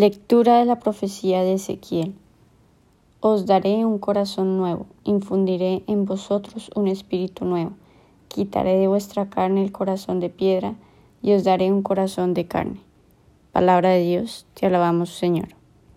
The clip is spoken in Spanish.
Lectura de la profecía de Ezequiel. Os daré un corazón nuevo, infundiré en vosotros un espíritu nuevo, quitaré de vuestra carne el corazón de piedra y os daré un corazón de carne. Palabra de Dios, te alabamos Señor.